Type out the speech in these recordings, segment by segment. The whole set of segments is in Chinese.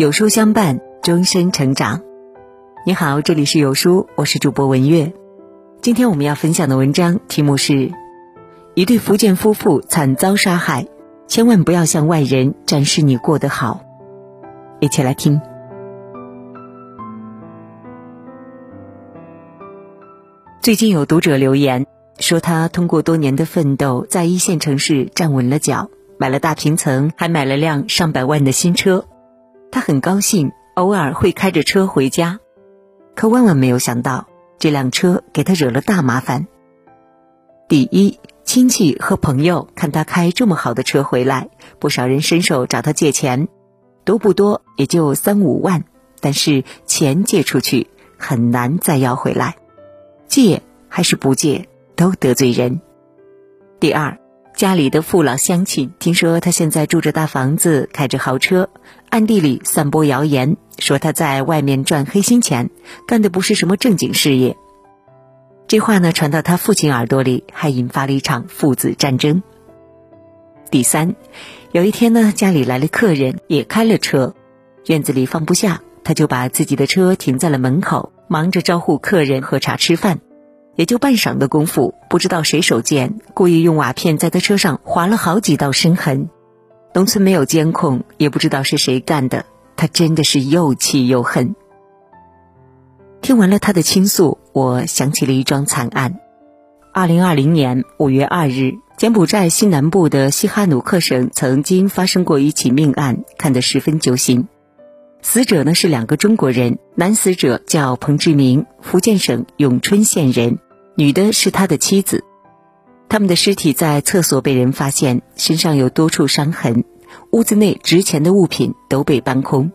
有书相伴，终身成长。你好，这里是有书，我是主播文月。今天我们要分享的文章题目是：一对福建夫妇惨遭杀害，千万不要向外人展示你过得好。一起来听。最近有读者留言说，他通过多年的奋斗，在一线城市站稳了脚，买了大平层，还买了辆上百万的新车。他很高兴，偶尔会开着车回家，可万万没有想到，这辆车给他惹了大麻烦。第一，亲戚和朋友看他开这么好的车回来，不少人伸手找他借钱，多不多也就三五万，但是钱借出去很难再要回来，借还是不借都得罪人。第二。家里的父老乡亲听说他现在住着大房子，开着豪车，暗地里散播谣言，说他在外面赚黑心钱，干的不是什么正经事业。这话呢传到他父亲耳朵里，还引发了一场父子战争。第三，有一天呢，家里来了客人，也开了车，院子里放不下，他就把自己的车停在了门口，忙着招呼客人喝茶吃饭。也就半晌的功夫，不知道谁手贱，故意用瓦片在他车上划了好几道深痕。农村没有监控，也不知道是谁干的，他真的是又气又恨。听完了他的倾诉，我想起了一桩惨案。二零二零年五月二日，柬埔寨西南部的西哈努克省曾经发生过一起命案，看得十分揪心。死者呢是两个中国人，男死者叫彭志明，福建省永春县人。女的是他的妻子，他们的尸体在厕所被人发现，身上有多处伤痕，屋子内值钱的物品都被搬空。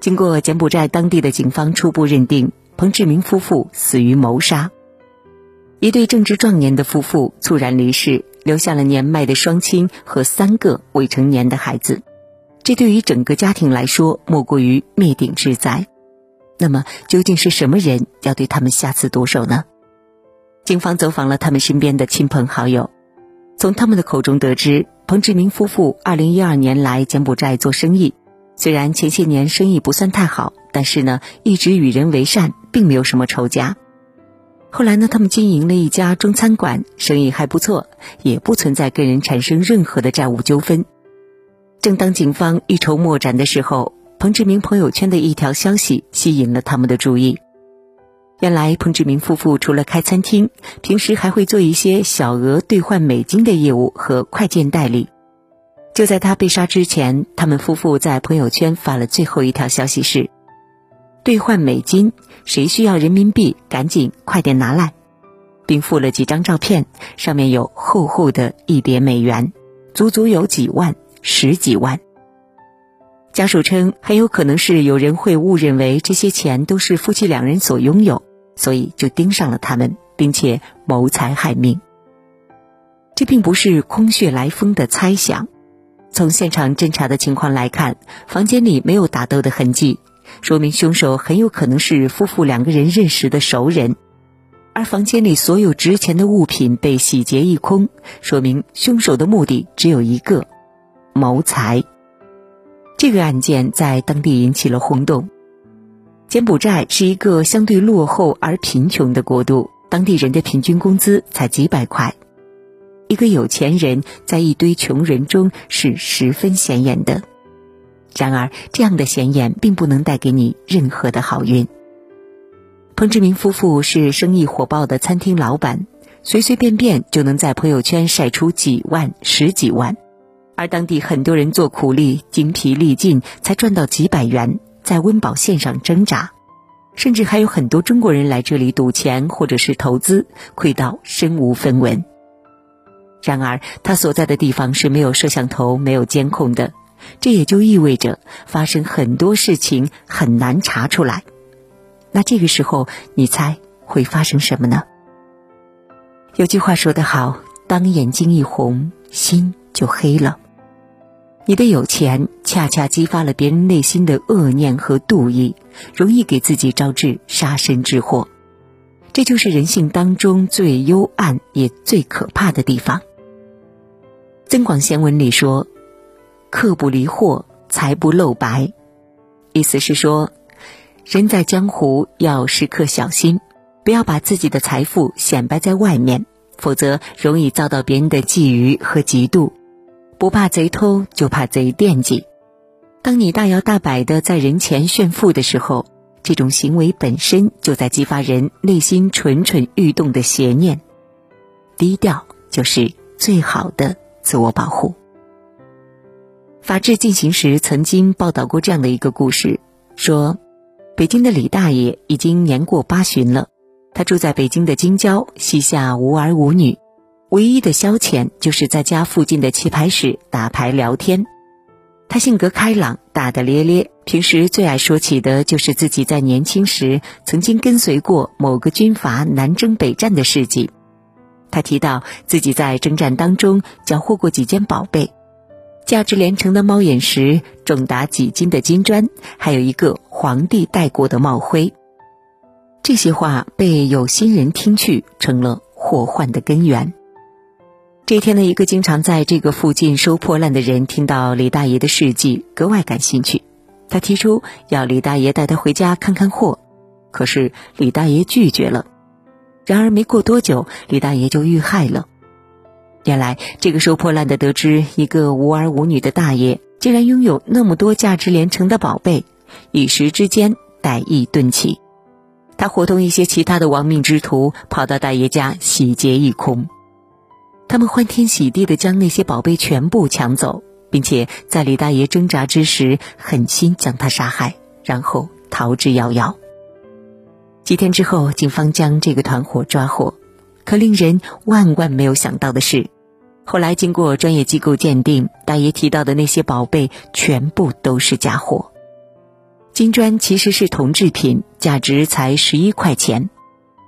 经过柬埔寨当地的警方初步认定，彭志明夫妇死于谋杀。一对正值壮年的夫妇猝然离世，留下了年迈的双亲和三个未成年的孩子，这对于整个家庭来说莫过于灭顶之灾。那么，究竟是什么人要对他们下此毒手呢？警方走访了他们身边的亲朋好友，从他们的口中得知，彭志明夫妇二零一二年来柬埔寨做生意，虽然前些年生意不算太好，但是呢，一直与人为善，并没有什么仇家。后来呢，他们经营了一家中餐馆，生意还不错，也不存在跟人产生任何的债务纠纷。正当警方一筹莫展的时候，彭志明朋友圈的一条消息吸引了他们的注意。原来彭志明夫妇除了开餐厅，平时还会做一些小额兑换美金的业务和快件代理。就在他被杀之前，他们夫妇在朋友圈发了最后一条消息是：“兑换美金，谁需要人民币，赶紧快点拿来。”并附了几张照片，上面有厚厚的一叠美元，足足有几万、十几万。家属称，很有可能是有人会误认为这些钱都是夫妻两人所拥有，所以就盯上了他们，并且谋财害命。这并不是空穴来风的猜想。从现场侦查的情况来看，房间里没有打斗的痕迹，说明凶手很有可能是夫妇两个人认识的熟人。而房间里所有值钱的物品被洗劫一空，说明凶手的目的只有一个：谋财。这个案件在当地引起了轰动。柬埔寨是一个相对落后而贫穷的国度，当地人的平均工资才几百块。一个有钱人在一堆穷人中是十分显眼的。然而，这样的显眼并不能带给你任何的好运。彭志明夫妇是生意火爆的餐厅老板，随随便便就能在朋友圈晒出几万、十几万。而当地很多人做苦力，精疲力尽才赚到几百元，在温饱线上挣扎，甚至还有很多中国人来这里赌钱或者是投资，亏到身无分文。然而，他所在的地方是没有摄像头、没有监控的，这也就意味着发生很多事情很难查出来。那这个时候，你猜会发生什么呢？有句话说得好：“当眼睛一红，心就黑了。”你的有钱恰恰激发了别人内心的恶念和妒意，容易给自己招致杀身之祸。这就是人性当中最幽暗也最可怕的地方。《增广贤文》里说：“客不离货，财不露白。”意思是说，人在江湖要时刻小心，不要把自己的财富显摆在外面，否则容易遭到别人的觊觎和嫉妒。不怕贼偷，就怕贼惦记。当你大摇大摆的在人前炫富的时候，这种行为本身就在激发人内心蠢蠢欲动的邪念。低调就是最好的自我保护。法制进行时曾经报道过这样的一个故事，说，北京的李大爷已经年过八旬了，他住在北京的京郊，膝下无儿无女，唯一的消遣就是在家附近的棋牌室打牌聊天。他性格开朗，大大咧咧，平时最爱说起的就是自己在年轻时曾经跟随过某个军阀南征北战的事迹。他提到自己在征战当中缴获过几件宝贝。价值连城的猫眼石，重达几斤的金砖，还有一个皇帝戴过的帽徽。这些话被有心人听去，成了祸患的根源。这天的一个经常在这个附近收破烂的人，听到李大爷的事迹，格外感兴趣。他提出要李大爷带他回家看看货，可是李大爷拒绝了。然而没过多久，李大爷就遇害了。原来，这个收破烂的得知一个无儿无女的大爷竟然拥有那么多价值连城的宝贝，一时之间歹意顿起。他伙同一些其他的亡命之徒跑到大爷家洗劫一空，他们欢天喜地的将那些宝贝全部抢走，并且在李大爷挣扎之时狠心将他杀害，然后逃之夭夭。几天之后，警方将这个团伙抓获，可令人万万没有想到的是。后来经过专业机构鉴定，大爷提到的那些宝贝全部都是假货。金砖其实是铜制品，价值才十一块钱，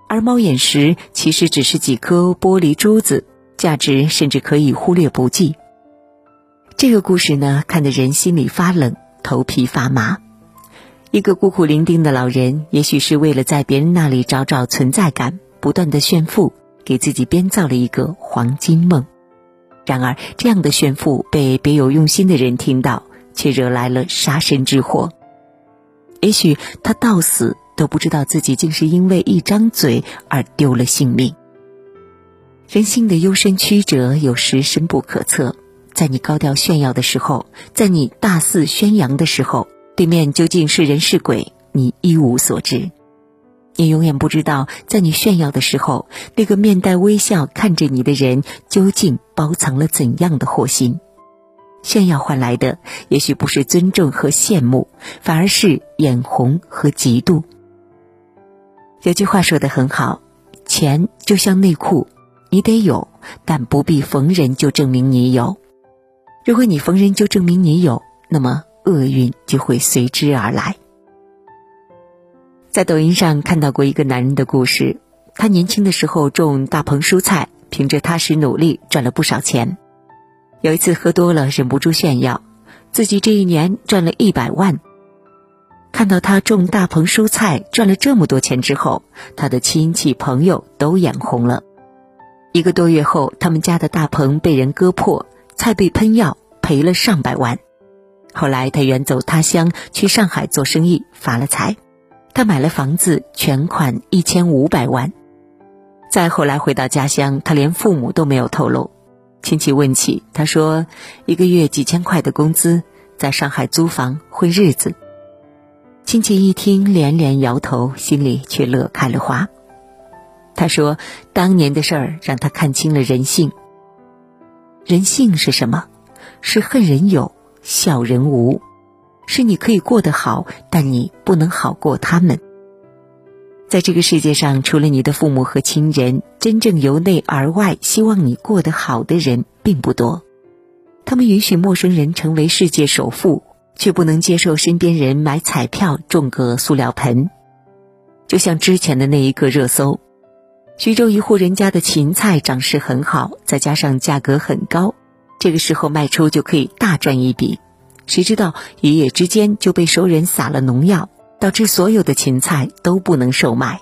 而猫眼石其实只是几颗玻璃珠子，价值甚至可以忽略不计。这个故事呢，看得人心里发冷，头皮发麻。一个孤苦伶仃的老人，也许是为了在别人那里找找存在感，不断的炫富，给自己编造了一个黄金梦。然而，这样的炫富被别有用心的人听到，却惹来了杀身之祸。也许他到死都不知道自己竟是因为一张嘴而丢了性命。人性的幽深曲折有时深不可测，在你高调炫耀的时候，在你大肆宣扬的时候，对面究竟是人是鬼，你一无所知。你永远不知道，在你炫耀的时候，那个面带微笑看着你的人，究竟包藏了怎样的祸心？炫耀换来的，也许不是尊重和羡慕，反而是眼红和嫉妒。有句话说的很好：“钱就像内裤，你得有，但不必逢人就证明你有。如果你逢人就证明你有，那么厄运就会随之而来。”在抖音上看到过一个男人的故事，他年轻的时候种大棚蔬菜，凭着踏实努力赚了不少钱。有一次喝多了，忍不住炫耀，自己这一年赚了一百万。看到他种大棚蔬菜赚了这么多钱之后，他的亲戚朋友都眼红了。一个多月后，他们家的大棚被人割破，菜被喷药，赔了上百万。后来他远走他乡，去上海做生意，发了财。他买了房子，全款一千五百万。再后来回到家乡，他连父母都没有透露。亲戚问起，他说：“一个月几千块的工资，在上海租房混日子。”亲戚一听，连连摇头，心里却乐开了花。他说：“当年的事儿让他看清了人性。人性是什么？是恨人有，笑人无。”是你可以过得好，但你不能好过他们。在这个世界上，除了你的父母和亲人，真正由内而外希望你过得好的人并不多。他们允许陌生人成为世界首富，却不能接受身边人买彩票中个塑料盆。就像之前的那一个热搜，徐州一户人家的芹菜长势很好，再加上价格很高，这个时候卖出就可以大赚一笔。谁知道一夜之间就被熟人撒了农药，导致所有的芹菜都不能售卖。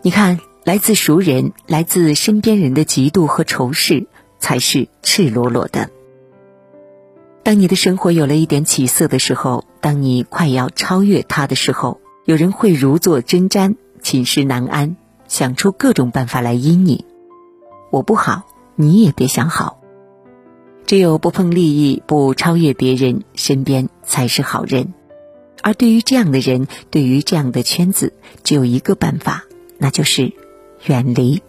你看，来自熟人、来自身边人的嫉妒和仇视，才是赤裸裸的。当你的生活有了一点起色的时候，当你快要超越他的时候，有人会如坐针毡，寝食难安，想出各种办法来阴你。我不好，你也别想好。只有不碰利益，不超越别人，身边才是好人。而对于这样的人，对于这样的圈子，只有一个办法，那就是远离。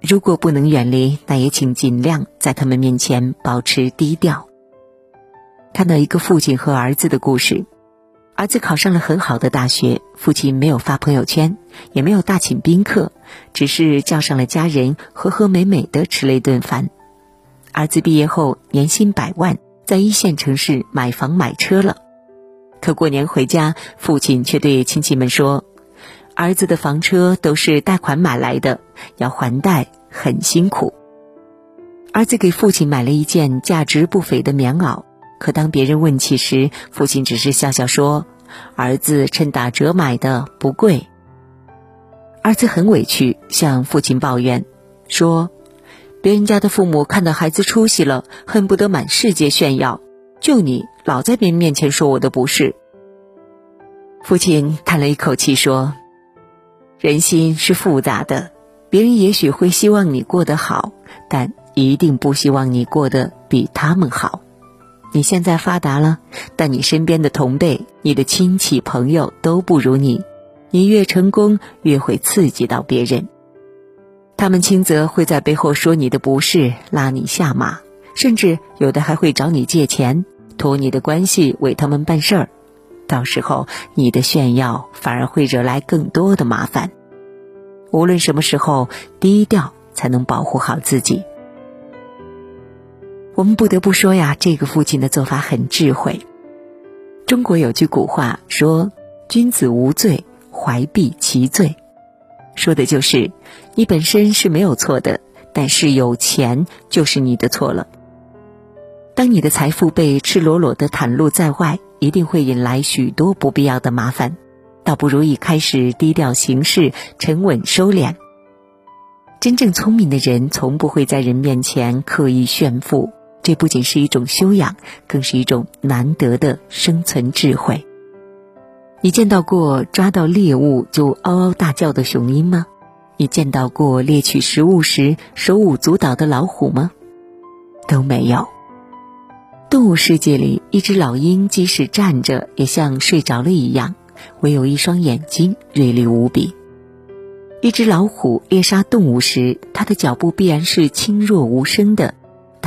如果不能远离，那也请尽量在他们面前保持低调。看到一个父亲和儿子的故事，儿子考上了很好的大学，父亲没有发朋友圈，也没有大请宾客，只是叫上了家人，和和美美的吃了一顿饭。儿子毕业后年薪百万，在一线城市买房买车了，可过年回家，父亲却对亲戚们说：“儿子的房车都是贷款买来的，要还贷很辛苦。”儿子给父亲买了一件价值不菲的棉袄。可当别人问起时，父亲只是笑笑说：“儿子趁打折买的，不贵。”儿子很委屈，向父亲抱怨说：“别人家的父母看到孩子出息了，恨不得满世界炫耀，就你老在别人面前说我的不是。”父亲叹了一口气说：“人心是复杂的，别人也许会希望你过得好，但一定不希望你过得比他们好。”你现在发达了，但你身边的同辈、你的亲戚朋友都不如你。你越成功，越会刺激到别人。他们轻则会在背后说你的不是，拉你下马，甚至有的还会找你借钱，托你的关系为他们办事儿。到时候，你的炫耀反而会惹来更多的麻烦。无论什么时候，低调才能保护好自己。我们不得不说呀，这个父亲的做法很智慧。中国有句古话说：“君子无罪，怀璧其罪。”说的就是你本身是没有错的，但是有钱就是你的错了。当你的财富被赤裸裸的袒露在外，一定会引来许多不必要的麻烦，倒不如一开始低调行事，沉稳收敛。真正聪明的人，从不会在人面前刻意炫富。这不仅是一种修养，更是一种难得的生存智慧。你见到过抓到猎物就嗷嗷大叫的雄鹰吗？你见到过猎取食物时手舞足蹈的老虎吗？都没有。动物世界里，一只老鹰即使站着，也像睡着了一样，唯有一双眼睛锐利无比。一只老虎猎杀动物时，它的脚步必然是轻若无声的。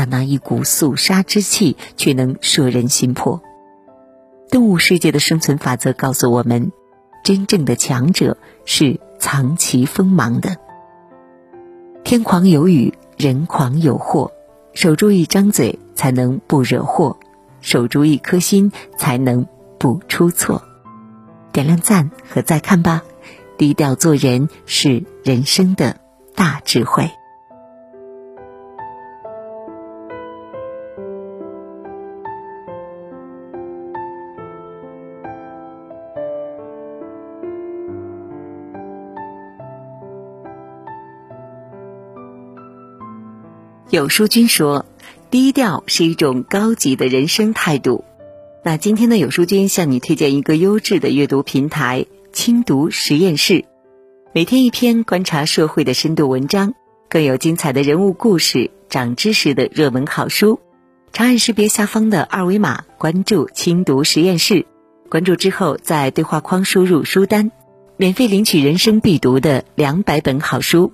但那一股肃杀之气却能摄人心魄。动物世界的生存法则告诉我们，真正的强者是藏其锋芒的。天狂有雨，人狂有祸。守住一张嘴，才能不惹祸；守住一颗心，才能不出错。点亮赞和再看吧。低调做人是人生的大智慧。有书君说：“低调是一种高级的人生态度。”那今天的有书君向你推荐一个优质的阅读平台——轻读实验室，每天一篇观察社会的深度文章，更有精彩的人物故事、长知识的热门好书。长按识别下方的二维码，关注轻读实验室。关注之后，在对话框输入书单，免费领取人生必读的两百本好书。